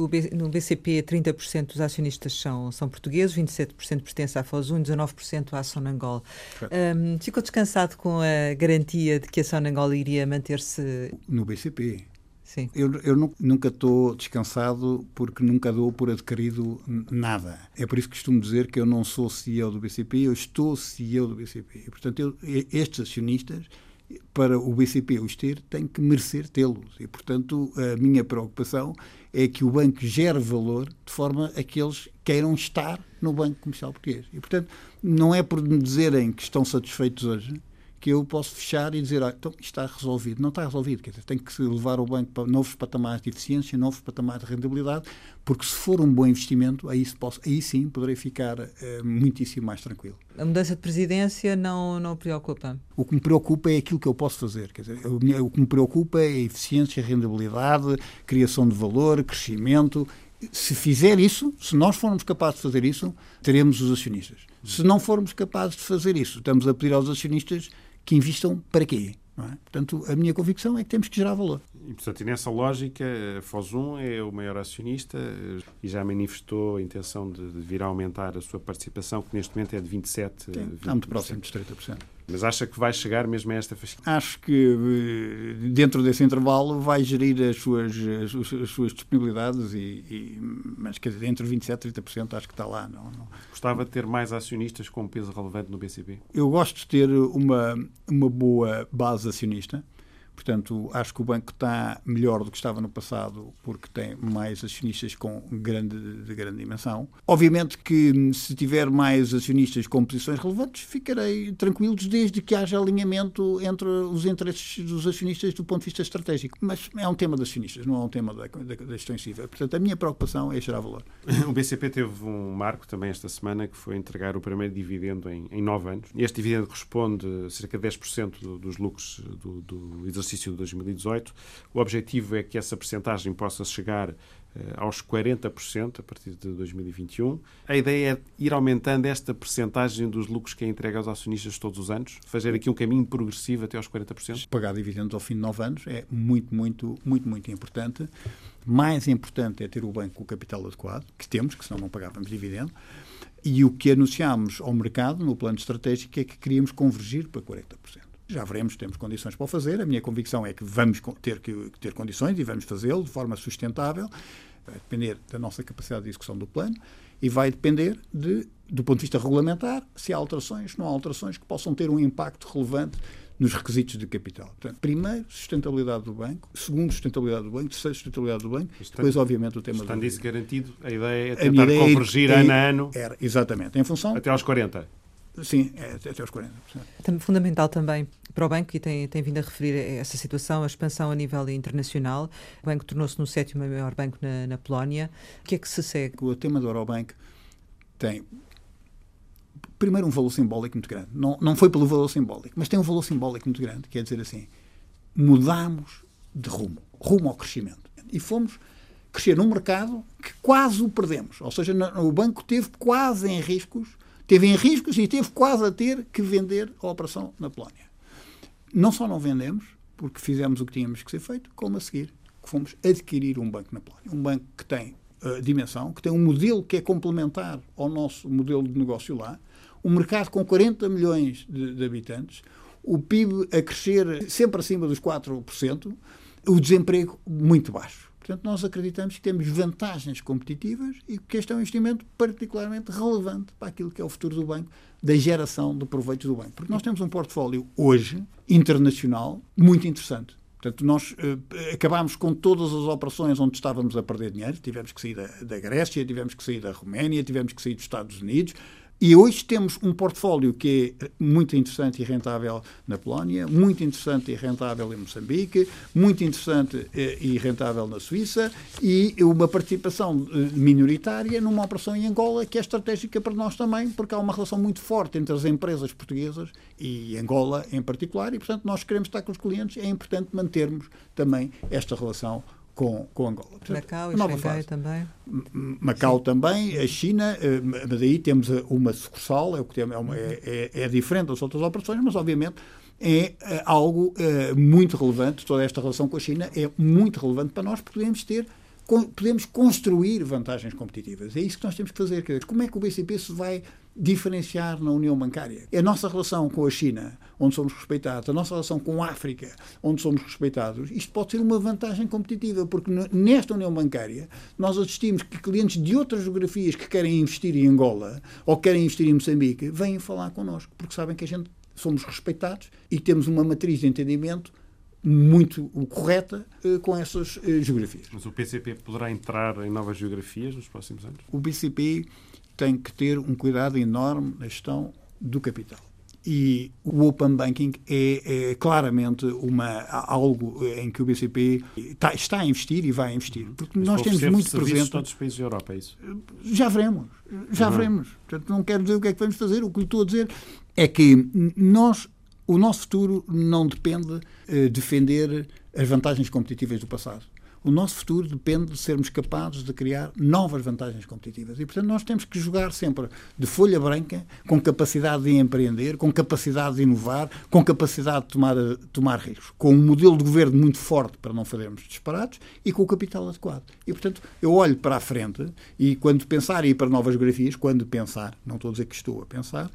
B, no BCP, 30% dos acionistas são, são portugueses, 27% pertence à Fosun, 19% à Sonangol. Um, ficou descansado com a garantia de que a Sonangol iria manter-se... No BCP. Sim. Eu, eu nunca estou descansado porque nunca dou por adquirido nada. É por isso que costumo dizer que eu não sou CEO do BCP, eu estou CEO do BCP. E, portanto, eu, estes acionistas para o BCP os ter, tem que merecer tê-los. E, portanto, a minha preocupação é que o banco gere valor de forma a que eles queiram estar no Banco Comercial Português. E, portanto, não é por me dizerem que estão satisfeitos hoje que eu posso fechar e dizer, ah, então está resolvido. Não está resolvido, quer dizer, tem que levar o banco para novos patamares de eficiência, novos patamares de rentabilidade, porque se for um bom investimento, aí, posso, aí sim poderei ficar uh, muitíssimo mais tranquilo. A mudança de presidência não, não preocupa? O que me preocupa é aquilo que eu posso fazer. Quer dizer, o que me preocupa é a eficiência, a rentabilidade, criação de valor, crescimento. Se fizer isso, se nós formos capazes de fazer isso, teremos os acionistas. Se não formos capazes de fazer isso, estamos a pedir aos acionistas que investam para quê? É? Portanto, a minha convicção é que temos que gerar valor. E, portanto, e nessa lógica, a Fosum é o maior acionista eh, e já manifestou a intenção de, vir a aumentar a sua participação, que neste momento é de 27%. Sim, está muito próximo dos 30%. Mas acha que vai chegar mesmo a esta fascinação? Acho que eh, dentro desse intervalo vai gerir as suas, as suas disponibilidades, e, e, mas quer dizer, entre 27% e 30% acho que está lá. Não, não. Gostava de ter mais acionistas com peso relevante no BCP? Eu gosto de ter uma, uma boa base acionista. Portanto, acho que o banco está melhor do que estava no passado porque tem mais acionistas com grande, de grande dimensão. Obviamente que se tiver mais acionistas com posições relevantes, ficarei tranquilos desde que haja alinhamento entre os interesses dos acionistas do ponto de vista estratégico. Mas é um tema dos acionistas, não é um tema da, da, da civil. Portanto, a minha preocupação é gerar valor. O BCP teve um marco também esta semana que foi entregar o primeiro dividendo em, em nove anos. Este dividendo corresponde a cerca de 10% dos lucros do, do exercício exercício de 2018. O objetivo é que essa percentagem possa chegar eh, aos 40% a partir de 2021. A ideia é ir aumentando esta percentagem dos lucros que é entregue aos acionistas todos os anos, fazer aqui um caminho progressivo até aos 40%. Pagar dividendos ao fim de nove anos é muito, muito, muito, muito importante. Mais importante é ter o banco com o capital adequado, que temos, que senão não pagávamos dividendo. E o que anunciámos ao mercado no plano estratégico é que queríamos convergir para 40%. Já veremos, temos condições para o fazer. A minha convicção é que vamos ter que ter condições e vamos fazê-lo de forma sustentável. Vai depender da nossa capacidade de execução do plano e vai depender de, do ponto de vista regulamentar, se há alterações, não há alterações que possam ter um impacto relevante nos requisitos de capital. Portanto, primeiro, sustentabilidade do banco, segundo, sustentabilidade do banco, terceiro, sustentabilidade do banco, Estando, depois, obviamente, o tema Estando isso garantido, a ideia é tentar convergir é, ano a ano. Era, exatamente, em função... Até aos 40. Sim, é, até aos 40%. Fundamental também para o banco, e tem, tem vindo a referir essa situação, a expansão a nível internacional. O banco tornou-se no sétimo maior banco na, na, Polónia. O que é que se segue? O tema do Eurobank tem, primeiro, um valor simbólico muito grande. Não, não foi pelo valor simbólico, mas tem um valor simbólico muito grande, quer dizer assim, mudamos de rumo, rumo ao crescimento. E fomos crescer num mercado que quase o perdemos. Ou seja, o banco teve quase em riscos teve em riscos e teve quase a ter que vender a operação na Polónia. Não só não vendemos, porque fizemos o que tínhamos que ser feito, como a seguir, fomos adquirir um banco na Polónia. Um banco que tem uh, dimensão, que tem um modelo que é complementar ao nosso modelo de negócio lá, um mercado com 40 milhões de, de habitantes, o PIB a crescer sempre acima dos 4%, o desemprego muito baixo. Portanto, nós acreditamos que temos vantagens competitivas e que este é um investimento particularmente relevante para aquilo que é o futuro do banco, da geração de proveitos do banco. Porque nós temos um portfólio hoje, internacional, muito interessante. Portanto, nós uh, acabámos com todas as operações onde estávamos a perder dinheiro. Tivemos que sair da, da Grécia, tivemos que sair da Roménia, tivemos que sair dos Estados Unidos, e hoje temos um portfólio que é muito interessante e rentável na Polónia, muito interessante e rentável em Moçambique, muito interessante eh, e rentável na Suíça e uma participação eh, minoritária numa operação em Angola que é estratégica para nós também, porque há uma relação muito forte entre as empresas portuguesas e Angola em particular e, portanto, nós queremos estar com os clientes, é importante mantermos também esta relação com, com Angola. Portanto, Macau e Xangai também? Macau Sim. também, a China, eh, mas aí temos uma sucursal, é, o que temos, é, uma, é, é, é, diferente das outras operações, mas obviamente é uh, algo muito relevante, toda esta relação com a China é muito relevante para nós, porque podemos ter podemos construir vantagens competitivas. É isso que nós temos que fazer. Como é que o BCP se vai diferenciar na União Bancária? A nossa relação com a China, onde somos respeitados, a nossa relação com a África, onde somos respeitados, isto pode ser uma vantagem competitiva, porque nesta União Bancária nós assistimos que clientes de outras geografias que querem investir em Angola ou querem investir em Moçambique vêm falar connosco, porque sabem que a gente somos respeitados e temos uma matriz de entendimento muito correta uh, com essas uh, geografias. Mas o BCP poderá entrar em novas geografias nos próximos anos? O BCP tem que ter um cuidado enorme na gestão do capital. E o Open Banking é, é claramente uma, algo em que o BCP está, está, a investir e vai investir. Porque Mas nós temos muito presente. todos os países da Europa, é isso? Já veremos. Já uhum. veremos. Portanto, não quero dizer o que é que vamos fazer. O que lhe estou a dizer é que nós o nosso futuro não depende de uh, defender as vantagens competitivas do passado. O nosso futuro depende de sermos capazes de criar novas vantagens competitivas. E, portanto, nós temos que jogar sempre de folha branca, com capacidade de empreender, com capacidade de inovar, com capacidade de tomar, tomar riscos, com um modelo de governo muito forte para não fazermos disparados e com o capital adequado. E, portanto, eu olho para a frente e, quando pensar ir para novas geografias, quando pensar, não estou a dizer que estou a pensar,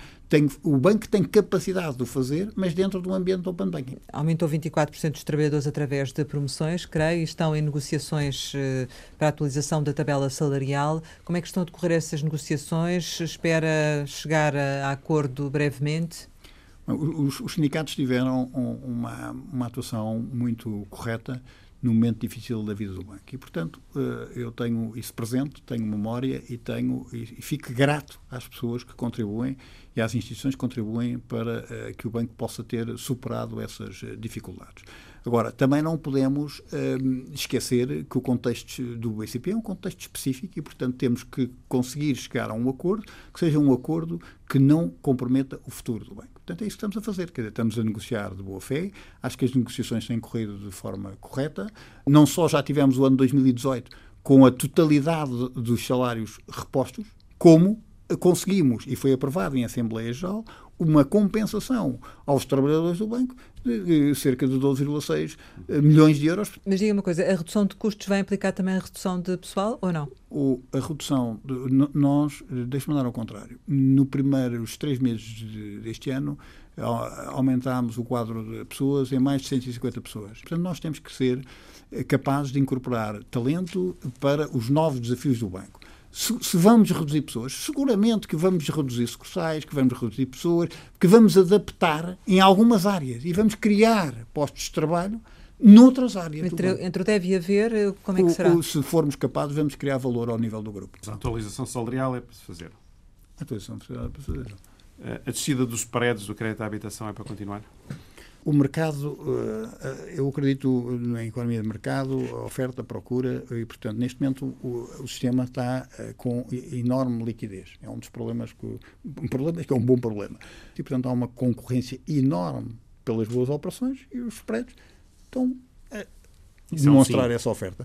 o banco tem capacidade de o fazer, mas dentro de um ambiente open banking. Aumentou 24% dos trabalhadores através de promoções, creio, e estão em negociações uh, para a atualização da tabela salarial. Como é que estão a decorrer essas negociações? Espera chegar a, acordo brevemente? Os, os sindicatos tiveram uma, uma atuação muito correta num momento difícil da vida do banco. E, portanto, eh, eu tenho isso presente, tenho memória e tenho e fico grato às pessoas que contribuem e às instituições que contribuem para eh, que o banco possa ter superado essas eh, dificuldades. Agora, também não podemos esquecer que o contexto do BCP é um contexto específico e, portanto, temos que conseguir chegar a um acordo que seja um acordo que não comprometa o futuro do banco. Portanto, é isso que estamos a fazer. Quer dizer, estamos a negociar de boa fé. Acho que as negociações têm corrido de forma correta. Não só já tivemos o ano 2018 com a totalidade dos salários repostos, como conseguimos, e foi aprovado em Assembleia Geral, uma compensação aos trabalhadores do banco de cerca de 12,6 milhões de euros. Mas diga uma coisa, a redução de custos vai implicar também a redução de pessoal ou não? A redução, de, nós, deixe-me dar ao contrário, no primeiros três meses de, deste ano aumentámos o quadro de pessoas em mais de 150 pessoas. Portanto, nós temos que ser capazes de incorporar talento para os novos desafios do banco se, se, vamos reduzir pessoas, seguramente que vamos reduzir sucursais, que vamos reduzir pessoas, que vamos adaptar em algumas áreas e vamos criar postos de trabalho noutras áreas. Entre, entre o deve haver, eh, como é que será? O, se formos capazes, vamos criar valor ao nível do grupo. A atualização salarial é para se fazer. A atualização salarial é para se fazer. Eh, a descida dos prédios do crédito à habitação é para continuar? O mercado, eh, eu acredito na economia de mercado, oferta, procura, e, portanto, neste momento o, o sistema está eh, com enorme liquidez. É um dos problemas que. Um problema que é um bom problema. E, portanto, há uma concorrência enorme pelas boas operações e os spreads estão a demonstrar essa oferta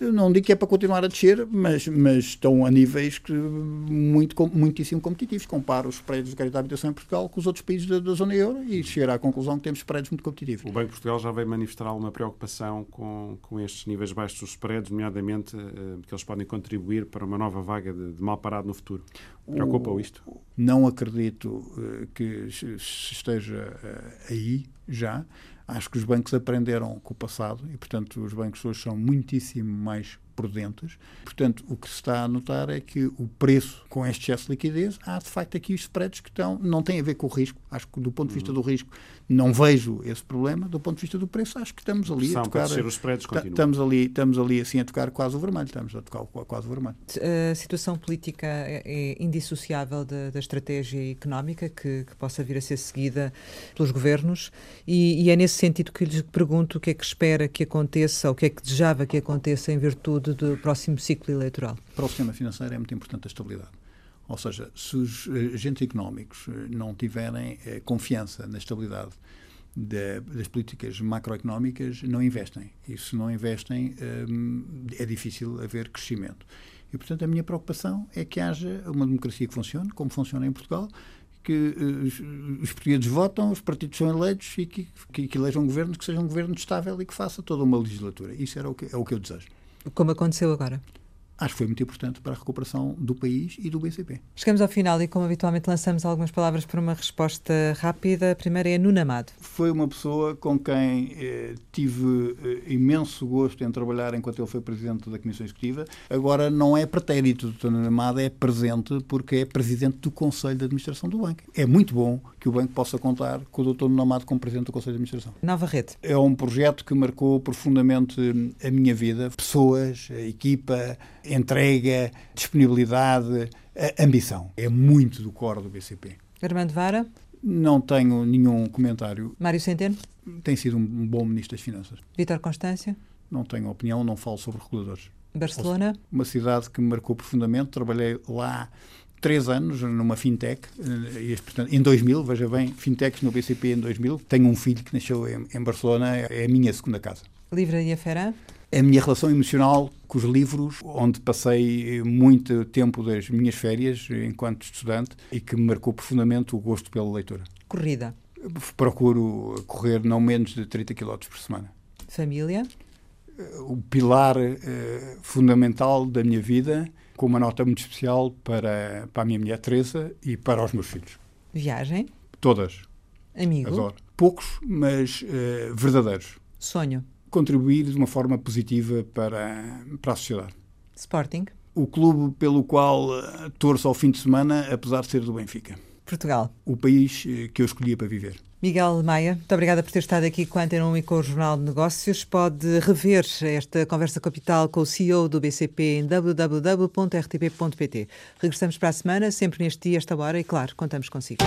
não digo que é para continuar a descer, mas, mas estão a níveis que, muito, muitíssimo competitivos. Comparo os prédios de crédito de habitação em Portugal com os outros países da, da zona euro e chegar à conclusão que temos prédios muito competitivos. O Banco de Portugal já veio manifestar alguma preocupação com, com estes níveis baixos dos prédios, nomeadamente uh, que eles podem contribuir para uma nova vaga de, de mal parado no futuro. Preocupa-o isto? Não acredito uh, que esteja uh, aí já. Acho que os bancos aprenderam com o passado e, portanto, os bancos hoje são muitíssimo mais prudentes. Portanto, o que se está a notar é que o preço, com este excesso de liquidez, há de facto aqui os spreads que estão, não têm a ver com o risco. Acho que do ponto de vista do risco não vejo esse problema. Do ponto de vista do preço, acho que estamos ali a tocar. Os spreads estamos ali, estamos ali assim a tocar quase o vermelho. Estamos a tocar quase o vermelho. A situação política é, é indissociável da, da estratégia económica que, que, possa vir a ser seguida pelos governos e, e é nesse sentido que lhes pergunto o que é que espera que aconteça, ou o que é que desejava que aconteça em virtude do próximo ciclo eleitoral? Para o sistema financeiro é muito importante a estabilidade. Ou seja, se os eh, agentes económicos eh, não tiverem eh, confiança na estabilidade de, das políticas macroeconómicas, não investem. E se não investem, é difícil haver crescimento. E, portanto, a minha preocupação é que haja uma democracia que funcione, como funciona em Portugal, que os, os, portugueses votam, os partidos são eleitos e que, que, que elejam um governo que seja um governo estável e que faça toda uma legislatura. Isso era o que, é o que eu desejo. Como aconteceu agora? Acho que foi muito importante para a recuperação do país e do BCP. Chegamos ao final e, como habitualmente, lançamos algumas palavras para uma resposta rápida. A primeira é Nuno Amado. Foi uma pessoa com quem eh, tive eh, imenso gosto em trabalhar enquanto ele foi presidente da Comissão Executiva. Agora, não é pretérito do Dr. Nuno Amado, é presente porque é presidente do Conselho de Administração do Banco. É muito bom que o banco possa contar com o Dr. Nuno Amado como presidente do Conselho de Administração. Nova Rede. É um projeto que marcou profundamente a minha vida. Pessoas, a equipa, entrega, disponibilidade, ambição. É muito do core do BCP. Armando Vara? Não tenho nenhum comentário. Mário Centeno? Tem sido um bom Ministro das Finanças. Vítor Constância? Não tenho opinião, não falo sobre reguladores. Barcelona? Uma cidade que me marcou profundamente. Trabalhei lá três anos numa fintech, eh, em 2000, veja bem, fintechs no BCP em 2000. Tenho um filho que nasceu em Barcelona, é a minha segunda casa. Livraria Ferran? A minha relação emocional com os livros, onde passei muito tempo das minhas férias enquanto estudante e que me marcou profundamente o gosto pela leitura. Corrida? Procuro correr não menos de 30 km por semana. Família? O pilar uh, fundamental da minha vida, com uma nota muito especial para, para a minha mulher Teresa e para os meus filhos. Viagem? Todas. Amigo? Adoro. Poucos, mas uh, verdadeiros. Sonho? Contribuir de uma forma positiva para, para a sociedade. Sporting. O clube pelo qual eh, torço ao fim de semana, apesar de ser do Benfica. Portugal. O país eh, que eu escolhia para viver. Miguel Maia, muito obrigada por ter estado aqui com a Antena 1 e com o Jornal de Negócios. Pode rever esta conversa capital com o CEO do BCP em www.rtp.pt. Regressamos para a semana, sempre neste dia, esta hora, e claro, contamos consigo.